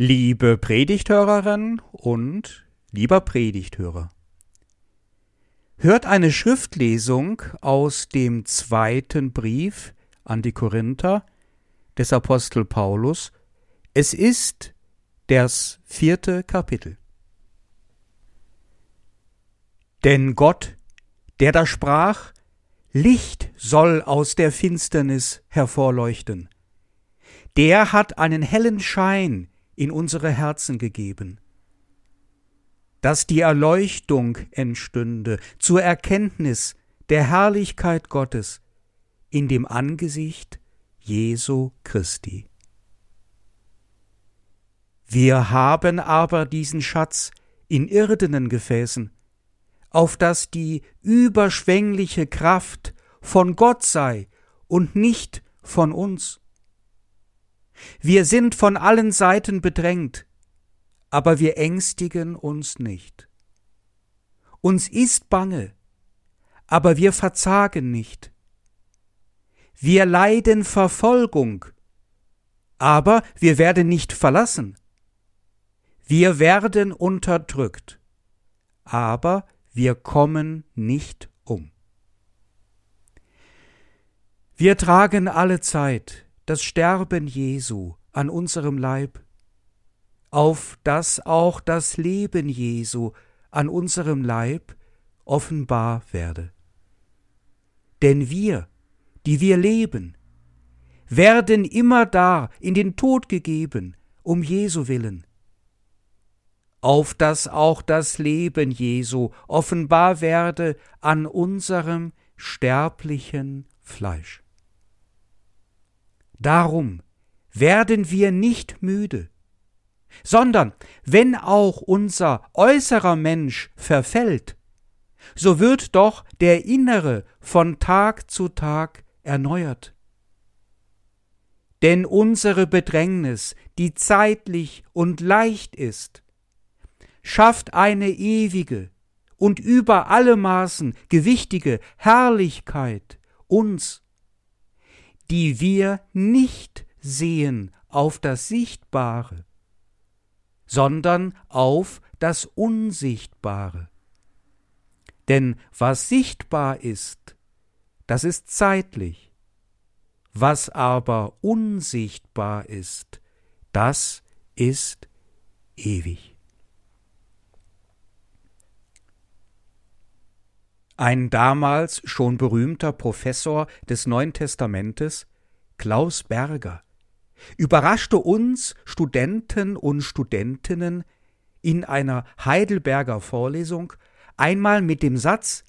Liebe Predigthörerin und lieber Predigthörer. Hört eine Schriftlesung aus dem zweiten Brief an die Korinther des Apostel Paulus. Es ist das vierte Kapitel. Denn Gott, der da sprach, Licht soll aus der Finsternis hervorleuchten, der hat einen hellen Schein in unsere Herzen gegeben, dass die Erleuchtung entstünde zur Erkenntnis der Herrlichkeit Gottes in dem Angesicht Jesu Christi. Wir haben aber diesen Schatz in irdenen Gefäßen, auf dass die überschwängliche Kraft von Gott sei und nicht von uns. Wir sind von allen Seiten bedrängt, aber wir ängstigen uns nicht. Uns ist bange, aber wir verzagen nicht. Wir leiden Verfolgung, aber wir werden nicht verlassen. Wir werden unterdrückt, aber wir kommen nicht um. Wir tragen alle Zeit das Sterben Jesu an unserem Leib, auf dass auch das Leben Jesu an unserem Leib offenbar werde. Denn wir, die wir leben, werden immer da in den Tod gegeben, um Jesu willen, auf dass auch das Leben Jesu offenbar werde an unserem sterblichen Fleisch. Darum werden wir nicht müde, sondern wenn auch unser äußerer Mensch verfällt, so wird doch der innere von Tag zu Tag erneuert. Denn unsere Bedrängnis, die zeitlich und leicht ist, schafft eine ewige und über alle Maßen gewichtige Herrlichkeit uns die wir nicht sehen auf das Sichtbare, sondern auf das Unsichtbare. Denn was sichtbar ist, das ist zeitlich, was aber unsichtbar ist, das ist ewig. Ein damals schon berühmter Professor des Neuen Testamentes, Klaus Berger, überraschte uns Studenten und Studentinnen in einer Heidelberger Vorlesung einmal mit dem Satz,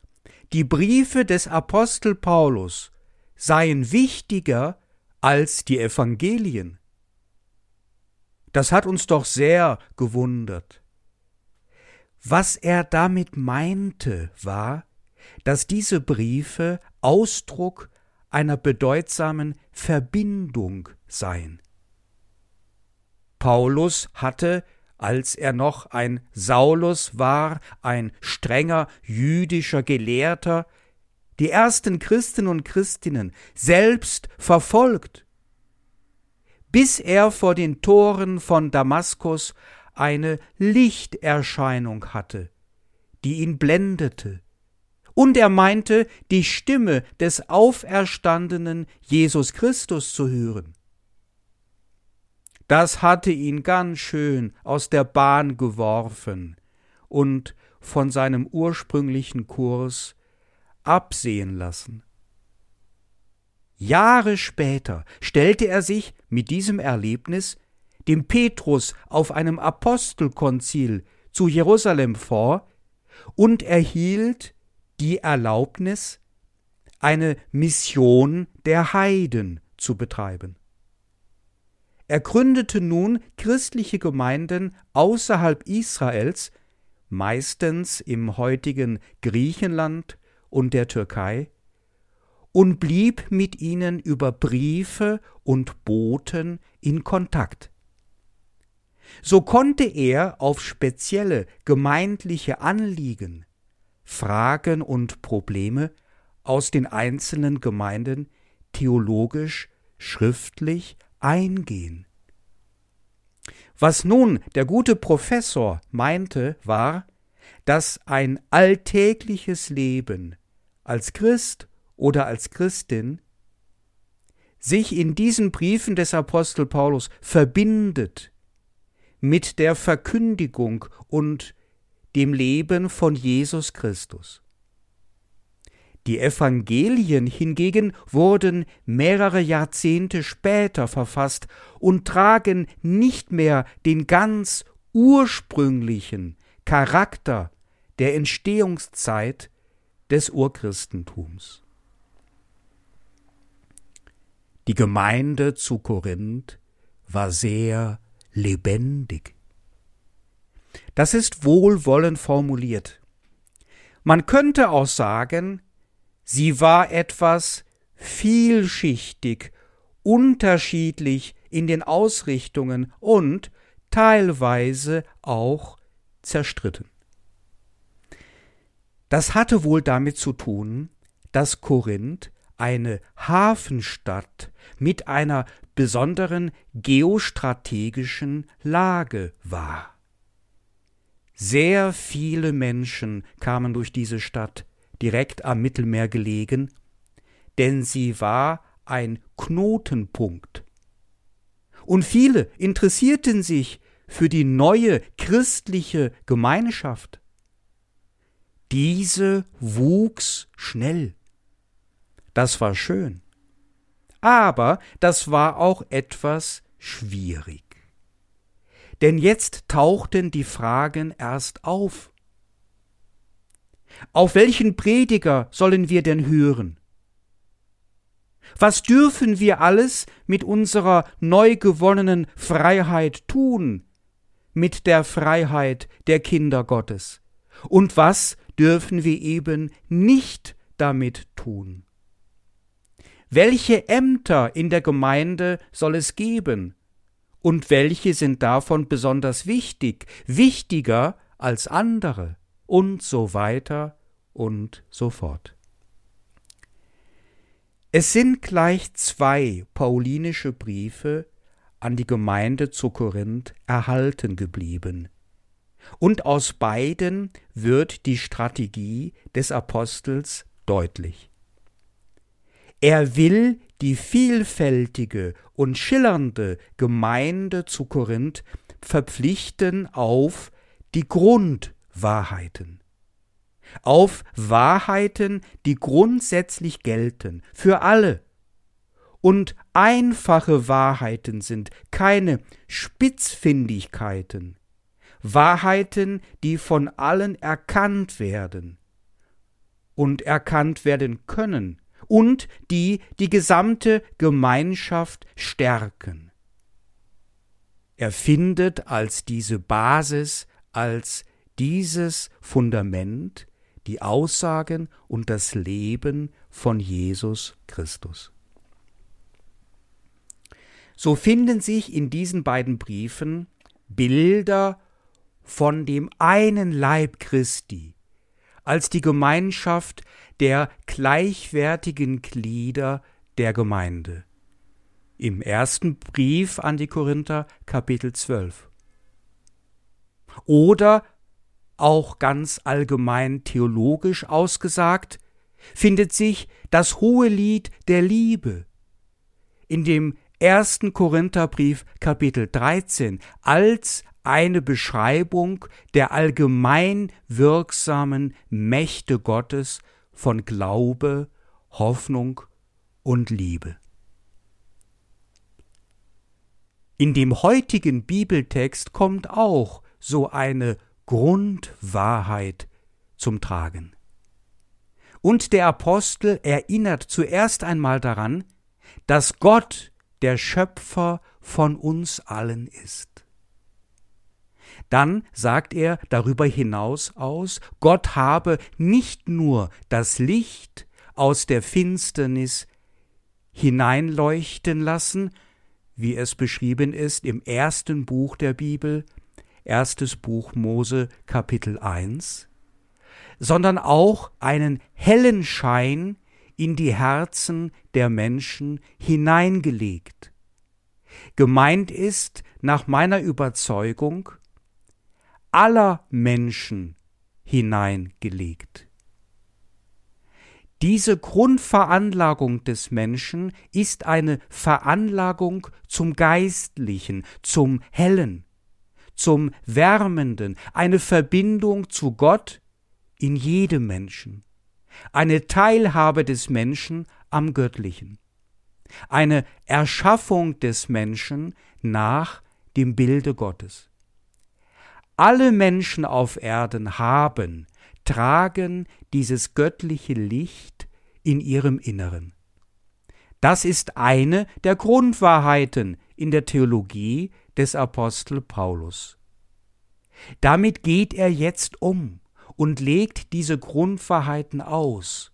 die Briefe des Apostel Paulus seien wichtiger als die Evangelien. Das hat uns doch sehr gewundert. Was er damit meinte, war, dass diese Briefe Ausdruck einer bedeutsamen Verbindung seien. Paulus hatte, als er noch ein Saulus war, ein strenger jüdischer Gelehrter, die ersten Christen und Christinnen selbst verfolgt, bis er vor den Toren von Damaskus eine Lichterscheinung hatte, die ihn blendete, und er meinte, die Stimme des auferstandenen Jesus Christus zu hören. Das hatte ihn ganz schön aus der Bahn geworfen und von seinem ursprünglichen Kurs absehen lassen. Jahre später stellte er sich mit diesem Erlebnis dem Petrus auf einem Apostelkonzil zu Jerusalem vor und erhielt die Erlaubnis, eine Mission der Heiden zu betreiben. Er gründete nun christliche Gemeinden außerhalb Israels, meistens im heutigen Griechenland und der Türkei, und blieb mit ihnen über Briefe und Boten in Kontakt. So konnte er auf spezielle gemeindliche Anliegen Fragen und Probleme aus den einzelnen Gemeinden theologisch, schriftlich eingehen. Was nun der gute Professor meinte, war, dass ein alltägliches Leben als Christ oder als Christin sich in diesen Briefen des Apostel Paulus verbindet mit der Verkündigung und dem Leben von Jesus Christus. Die Evangelien hingegen wurden mehrere Jahrzehnte später verfasst und tragen nicht mehr den ganz ursprünglichen Charakter der Entstehungszeit des Urchristentums. Die Gemeinde zu Korinth war sehr lebendig. Das ist wohlwollend formuliert. Man könnte auch sagen, sie war etwas vielschichtig, unterschiedlich in den Ausrichtungen und teilweise auch zerstritten. Das hatte wohl damit zu tun, dass Korinth eine Hafenstadt mit einer besonderen geostrategischen Lage war. Sehr viele Menschen kamen durch diese Stadt, direkt am Mittelmeer gelegen, denn sie war ein Knotenpunkt. Und viele interessierten sich für die neue christliche Gemeinschaft. Diese wuchs schnell. Das war schön. Aber das war auch etwas schwierig. Denn jetzt tauchten die Fragen erst auf. Auf welchen Prediger sollen wir denn hören? Was dürfen wir alles mit unserer neu gewonnenen Freiheit tun, mit der Freiheit der Kinder Gottes? Und was dürfen wir eben nicht damit tun? Welche Ämter in der Gemeinde soll es geben? Und welche sind davon besonders wichtig, wichtiger als andere? Und so weiter und so fort. Es sind gleich zwei paulinische Briefe an die Gemeinde zu Korinth erhalten geblieben. Und aus beiden wird die Strategie des Apostels deutlich. Er will die vielfältige und schillernde Gemeinde zu Korinth verpflichten auf die Grundwahrheiten. Auf Wahrheiten, die grundsätzlich gelten, für alle. Und einfache Wahrheiten sind keine Spitzfindigkeiten, Wahrheiten, die von allen erkannt werden und erkannt werden können, und die die gesamte Gemeinschaft stärken. Er findet als diese Basis, als dieses Fundament die Aussagen und das Leben von Jesus Christus. So finden sich in diesen beiden Briefen Bilder von dem einen Leib Christi, als die Gemeinschaft der gleichwertigen Glieder der Gemeinde. Im ersten Brief an die Korinther Kapitel 12. Oder auch ganz allgemein theologisch ausgesagt, findet sich das hohe Lied der Liebe in dem ersten Korintherbrief Kapitel 13 als eine Beschreibung der allgemein wirksamen Mächte Gottes von Glaube, Hoffnung und Liebe. In dem heutigen Bibeltext kommt auch so eine Grundwahrheit zum Tragen. Und der Apostel erinnert zuerst einmal daran, dass Gott der Schöpfer von uns allen ist. Dann sagt er darüber hinaus aus, Gott habe nicht nur das Licht aus der Finsternis hineinleuchten lassen, wie es beschrieben ist im ersten Buch der Bibel, erstes Buch Mose Kapitel 1, sondern auch einen hellen Schein in die Herzen der Menschen hineingelegt. Gemeint ist nach meiner Überzeugung aller Menschen hineingelegt. Diese Grundveranlagung des Menschen ist eine Veranlagung zum Geistlichen, zum Hellen, zum Wärmenden, eine Verbindung zu Gott in jedem Menschen, eine Teilhabe des Menschen am Göttlichen, eine Erschaffung des Menschen nach dem Bilde Gottes. Alle Menschen auf Erden haben, tragen dieses göttliche Licht in ihrem Inneren. Das ist eine der Grundwahrheiten in der Theologie des Apostel Paulus. Damit geht er jetzt um und legt diese Grundwahrheiten aus.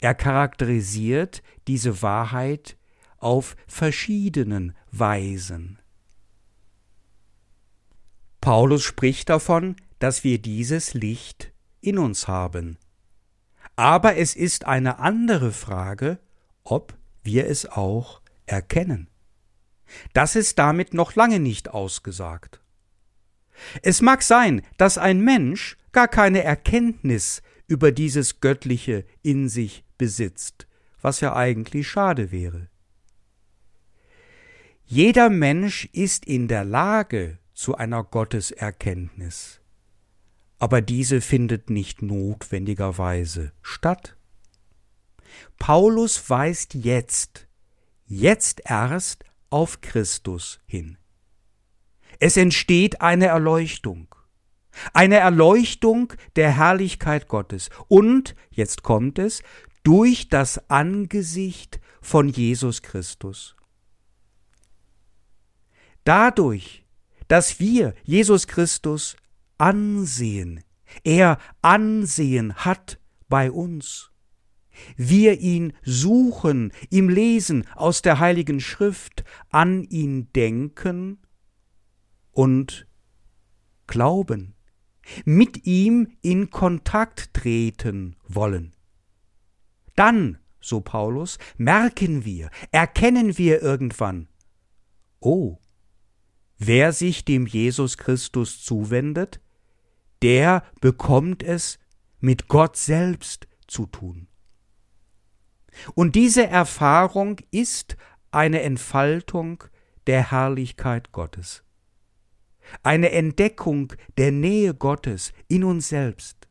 Er charakterisiert diese Wahrheit auf verschiedenen Weisen. Paulus spricht davon, dass wir dieses Licht in uns haben. Aber es ist eine andere Frage, ob wir es auch erkennen. Das ist damit noch lange nicht ausgesagt. Es mag sein, dass ein Mensch gar keine Erkenntnis über dieses Göttliche in sich besitzt, was ja eigentlich schade wäre. Jeder Mensch ist in der Lage zu einer Gotteserkenntnis, aber diese findet nicht notwendigerweise statt. Paulus weist jetzt, jetzt erst auf Christus hin. Es entsteht eine Erleuchtung. Eine Erleuchtung der Herrlichkeit Gottes. Und, jetzt kommt es, durch das Angesicht von Jesus Christus. Dadurch, dass wir Jesus Christus ansehen, er Ansehen hat bei uns, wir ihn suchen, ihm lesen aus der heiligen Schrift, an ihn denken und glauben, mit ihm in Kontakt treten wollen. Dann, so Paulus, merken wir, erkennen wir irgendwann, oh, wer sich dem Jesus Christus zuwendet, der bekommt es mit Gott selbst zu tun. Und diese Erfahrung ist eine Entfaltung der Herrlichkeit Gottes eine Entdeckung der Nähe Gottes in uns selbst.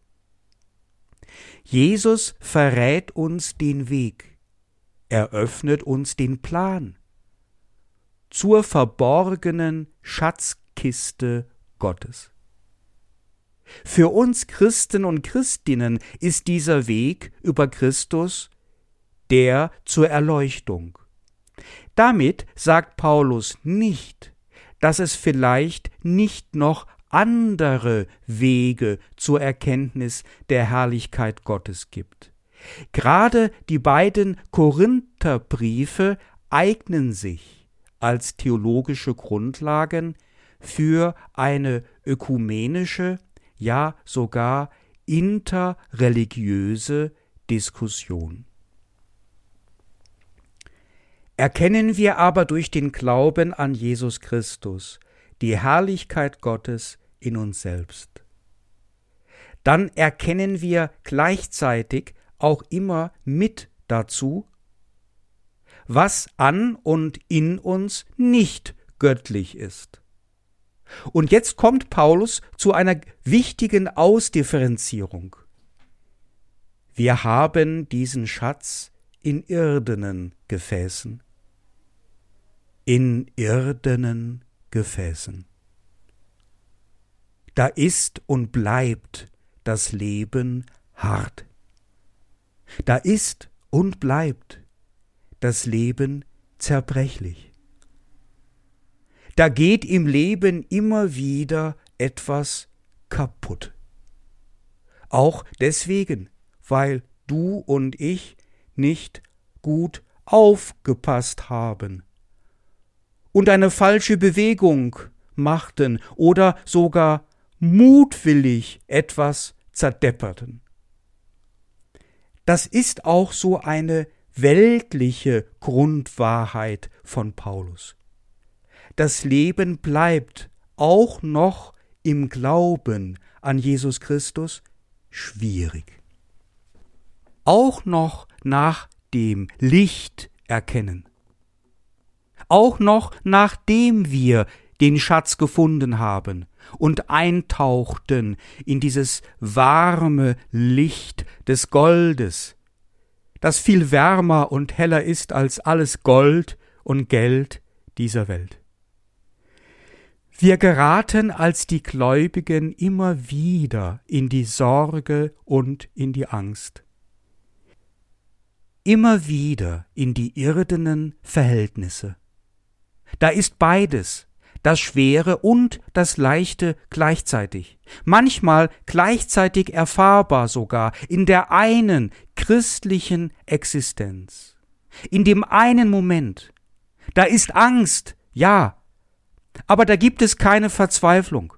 Jesus verrät uns den Weg, er öffnet uns den Plan zur verborgenen Schatzkiste Gottes. Für uns Christen und Christinnen ist dieser Weg über Christus der zur Erleuchtung. Damit sagt Paulus nicht, dass es vielleicht nicht noch andere Wege zur Erkenntnis der Herrlichkeit Gottes gibt. Gerade die beiden Korintherbriefe eignen sich als theologische Grundlagen für eine ökumenische, ja sogar interreligiöse Diskussion. Erkennen wir aber durch den Glauben an Jesus Christus die Herrlichkeit Gottes in uns selbst. Dann erkennen wir gleichzeitig auch immer mit dazu, was an und in uns nicht göttlich ist. Und jetzt kommt Paulus zu einer wichtigen Ausdifferenzierung. Wir haben diesen Schatz in irdenen Gefäßen in irdenen Gefäßen. Da ist und bleibt das Leben hart. Da ist und bleibt das Leben zerbrechlich. Da geht im Leben immer wieder etwas kaputt. Auch deswegen, weil du und ich nicht gut aufgepasst haben und eine falsche Bewegung machten oder sogar mutwillig etwas zerdepperten. Das ist auch so eine weltliche Grundwahrheit von Paulus. Das Leben bleibt auch noch im Glauben an Jesus Christus schwierig. Auch noch nach dem Licht erkennen. Auch noch nachdem wir den Schatz gefunden haben und eintauchten in dieses warme Licht des Goldes, das viel wärmer und heller ist als alles Gold und Geld dieser Welt. Wir geraten als die Gläubigen immer wieder in die Sorge und in die Angst. Immer wieder in die irdenen Verhältnisse. Da ist beides, das Schwere und das Leichte gleichzeitig, manchmal gleichzeitig erfahrbar sogar in der einen christlichen Existenz. In dem einen Moment, da ist Angst, ja, aber da gibt es keine Verzweiflung.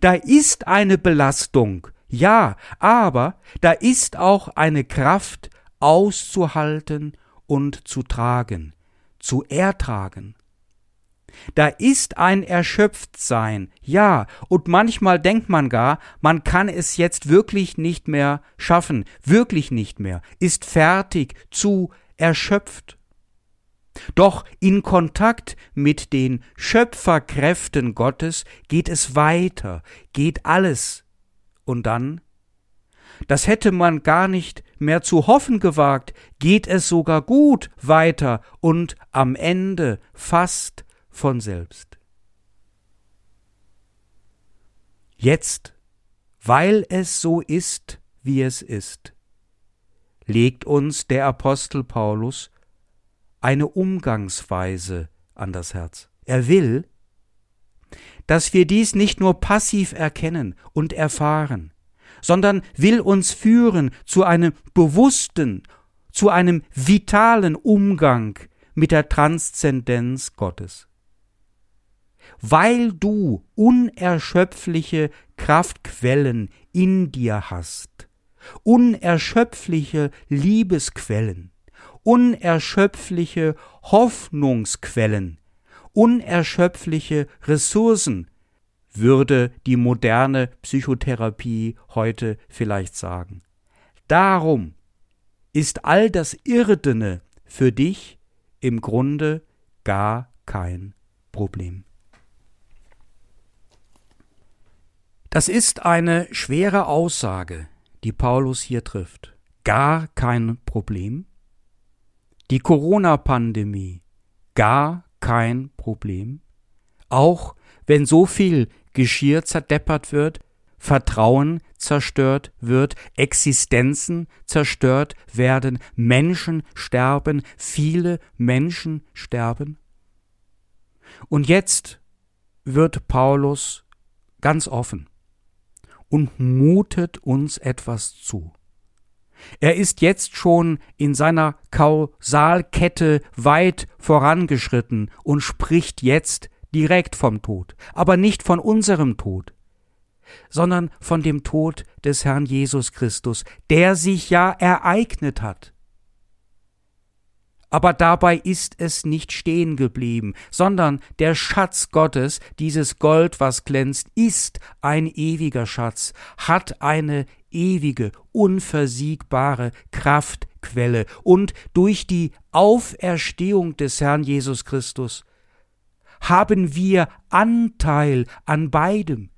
Da ist eine Belastung, ja, aber da ist auch eine Kraft auszuhalten und zu tragen, zu ertragen. Da ist ein Erschöpftsein, ja, und manchmal denkt man gar, man kann es jetzt wirklich nicht mehr schaffen, wirklich nicht mehr, ist fertig, zu erschöpft. Doch in Kontakt mit den Schöpferkräften Gottes geht es weiter, geht alles. Und dann? Das hätte man gar nicht mehr zu hoffen gewagt, geht es sogar gut weiter und am Ende fast von selbst. Jetzt, weil es so ist, wie es ist, legt uns der Apostel Paulus eine Umgangsweise an das Herz. Er will, dass wir dies nicht nur passiv erkennen und erfahren, sondern will uns führen zu einem bewussten, zu einem vitalen Umgang mit der Transzendenz Gottes. Weil du unerschöpfliche Kraftquellen in dir hast, unerschöpfliche Liebesquellen, unerschöpfliche Hoffnungsquellen, unerschöpfliche Ressourcen, würde die moderne Psychotherapie heute vielleicht sagen. Darum ist all das Irdene für dich im Grunde gar kein Problem. Das ist eine schwere Aussage, die Paulus hier trifft. Gar kein Problem? Die Corona-Pandemie, gar kein Problem. Auch wenn so viel Geschirr zerdeppert wird, Vertrauen zerstört wird, Existenzen zerstört werden, Menschen sterben, viele Menschen sterben. Und jetzt wird Paulus ganz offen und mutet uns etwas zu. Er ist jetzt schon in seiner Kausalkette weit vorangeschritten und spricht jetzt direkt vom Tod, aber nicht von unserem Tod, sondern von dem Tod des Herrn Jesus Christus, der sich ja ereignet hat. Aber dabei ist es nicht stehen geblieben, sondern der Schatz Gottes, dieses Gold, was glänzt, ist ein ewiger Schatz, hat eine ewige, unversiegbare Kraftquelle und durch die Auferstehung des Herrn Jesus Christus haben wir Anteil an beidem.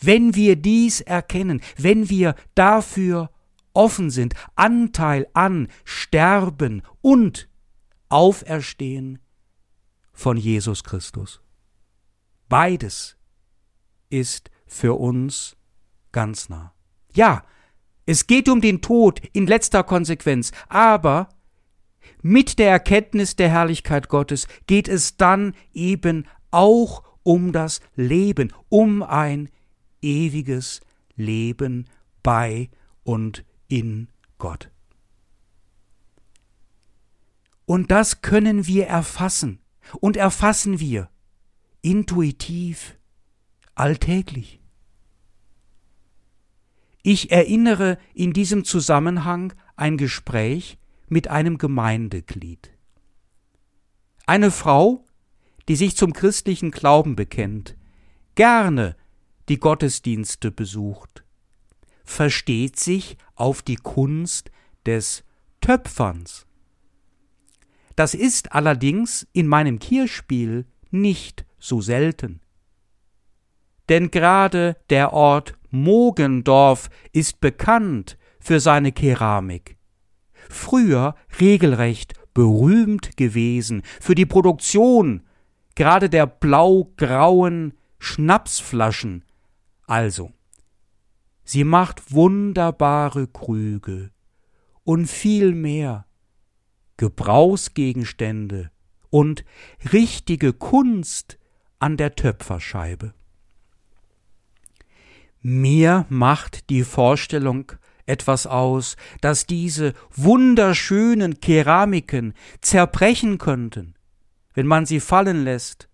Wenn wir dies erkennen, wenn wir dafür offen sind, Anteil an Sterben und Auferstehen von Jesus Christus. Beides ist für uns ganz nah. Ja, es geht um den Tod in letzter Konsequenz, aber mit der Erkenntnis der Herrlichkeit Gottes geht es dann eben auch um das Leben, um ein ewiges Leben bei und in Gott. Und das können wir erfassen und erfassen wir intuitiv, alltäglich. Ich erinnere in diesem Zusammenhang ein Gespräch mit einem Gemeindeglied. Eine Frau, die sich zum christlichen Glauben bekennt, gerne die Gottesdienste besucht, versteht sich auf die Kunst des Töpferns. Das ist allerdings in meinem Kirchspiel nicht so selten. Denn gerade der Ort Mogendorf ist bekannt für seine Keramik. Früher regelrecht berühmt gewesen für die Produktion gerade der blau-grauen Schnapsflaschen. Also, sie macht wunderbare Krüge und viel mehr Gebrauchsgegenstände und richtige Kunst an der Töpferscheibe. Mir macht die Vorstellung etwas aus, dass diese wunderschönen Keramiken zerbrechen könnten, wenn man sie fallen lässt,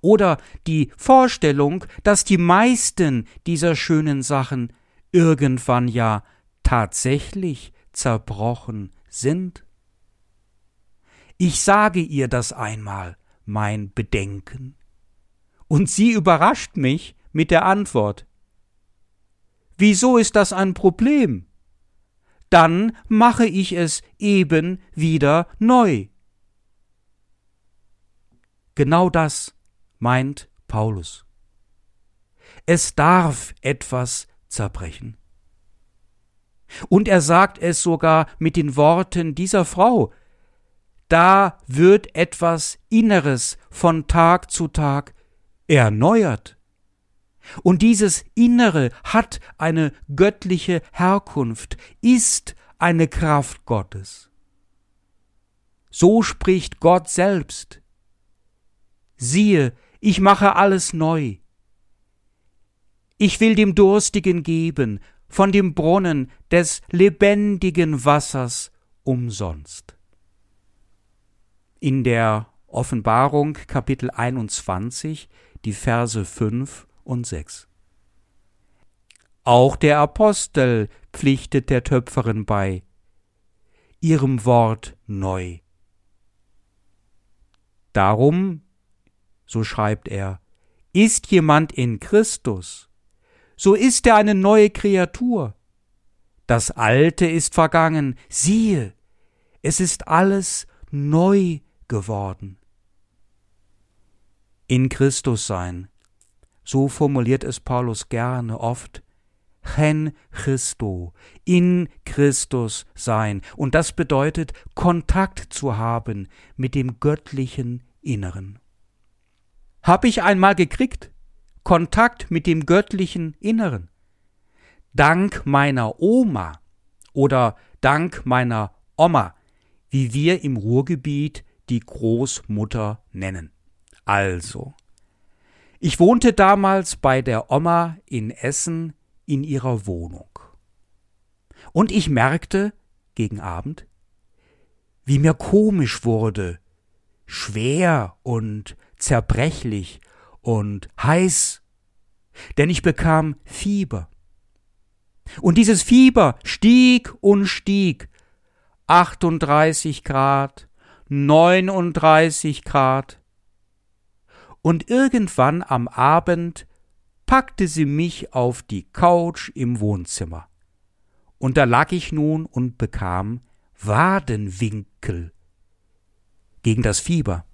oder die Vorstellung, dass die meisten dieser schönen Sachen irgendwann ja tatsächlich zerbrochen sind? Ich sage ihr das einmal, mein Bedenken. Und sie überrascht mich mit der Antwort. Wieso ist das ein Problem? Dann mache ich es eben wieder neu. Genau das meint Paulus. Es darf etwas zerbrechen. Und er sagt es sogar mit den Worten dieser Frau. Da wird etwas Inneres von Tag zu Tag erneuert. Und dieses Innere hat eine göttliche Herkunft, ist eine Kraft Gottes. So spricht Gott selbst. Siehe, ich mache alles neu. Ich will dem Durstigen geben von dem Brunnen des lebendigen Wassers umsonst. In der Offenbarung Kapitel 21, die Verse 5 und 6. Auch der Apostel pflichtet der Töpferin bei, ihrem Wort neu. Darum, so schreibt er, ist jemand in Christus, so ist er eine neue Kreatur. Das Alte ist vergangen, siehe, es ist alles neu geworden. In Christus sein, so formuliert es Paulus gerne oft, Chen Christo, in Christus sein. Und das bedeutet, Kontakt zu haben mit dem göttlichen Inneren. Hab ich einmal gekriegt? Kontakt mit dem göttlichen Inneren. Dank meiner Oma oder dank meiner Oma, wie wir im Ruhrgebiet die Großmutter nennen. Also, ich wohnte damals bei der Oma in Essen in ihrer Wohnung. Und ich merkte gegen Abend, wie mir komisch wurde, schwer und zerbrechlich und heiß, denn ich bekam Fieber. Und dieses Fieber stieg und stieg, 38 Grad, 39 Grad, und irgendwann am Abend packte sie mich auf die Couch im Wohnzimmer. Und da lag ich nun und bekam Wadenwinkel gegen das Fieber.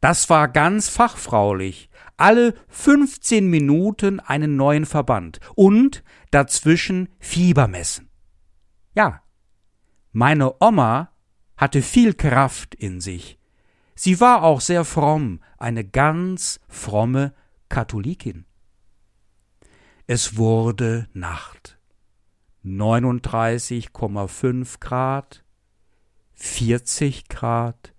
Das war ganz fachfraulich. Alle 15 Minuten einen neuen Verband und dazwischen Fieber messen. Ja, meine Oma hatte viel Kraft in sich Sie war auch sehr fromm, eine ganz fromme Katholikin. Es wurde Nacht. 39,5 Grad, 40 Grad,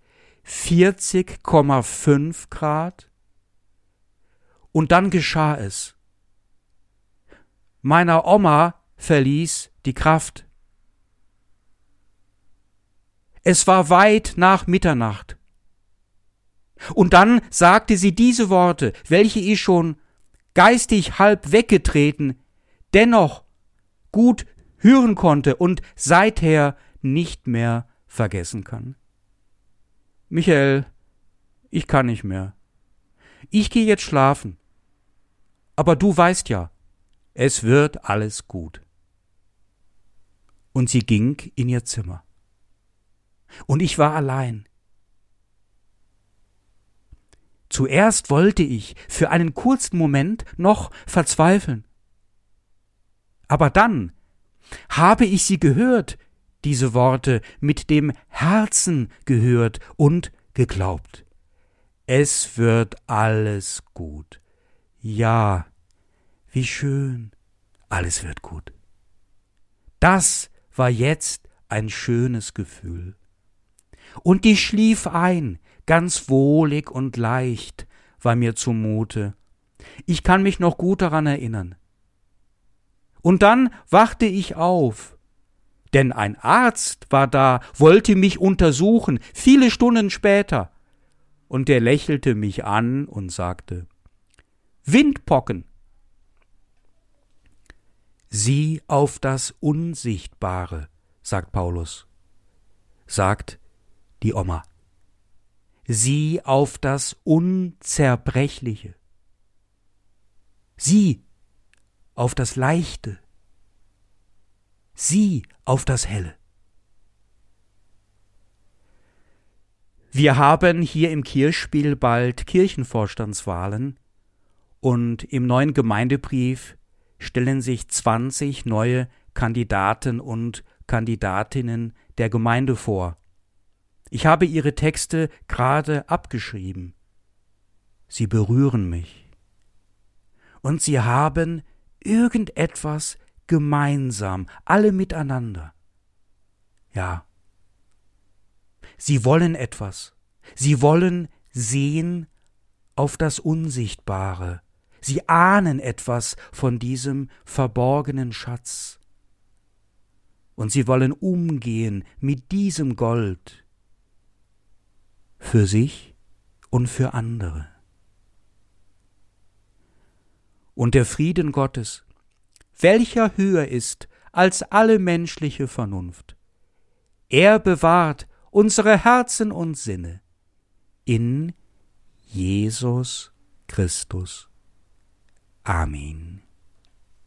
40,5 Grad. Und dann geschah es. Meiner Oma verließ die Kraft. Es war weit nach Mitternacht. Und dann sagte sie diese Worte, welche ich schon geistig halb weggetreten, dennoch gut hören konnte und seither nicht mehr vergessen kann. Michael, ich kann nicht mehr. Ich gehe jetzt schlafen. Aber du weißt ja, es wird alles gut. Und sie ging in ihr Zimmer. Und ich war allein. Zuerst wollte ich für einen kurzen Moment noch verzweifeln. Aber dann habe ich sie gehört, diese Worte mit dem Herzen gehört und geglaubt. Es wird alles gut. Ja, wie schön, alles wird gut. Das war jetzt ein schönes Gefühl. Und die schlief ein, ganz wohlig und leicht, war mir zumute. Ich kann mich noch gut daran erinnern. Und dann wachte ich auf, denn ein Arzt war da, wollte mich untersuchen, viele Stunden später, und der lächelte mich an und sagte Windpocken. Sieh auf das Unsichtbare, sagt Paulus. Sagt die Oma. Sieh auf das Unzerbrechliche. Sieh auf das Leichte. Sieh auf das Helle. Wir haben hier im Kirchspiel bald Kirchenvorstandswahlen und im neuen Gemeindebrief stellen sich 20 neue Kandidaten und Kandidatinnen der Gemeinde vor. Ich habe ihre Texte gerade abgeschrieben. Sie berühren mich. Und sie haben irgendetwas gemeinsam, alle miteinander. Ja. Sie wollen etwas. Sie wollen sehen auf das Unsichtbare. Sie ahnen etwas von diesem verborgenen Schatz. Und sie wollen umgehen mit diesem Gold, für sich und für andere. Und der Frieden Gottes, welcher höher ist als alle menschliche Vernunft, er bewahrt unsere Herzen und Sinne in Jesus Christus. Amen.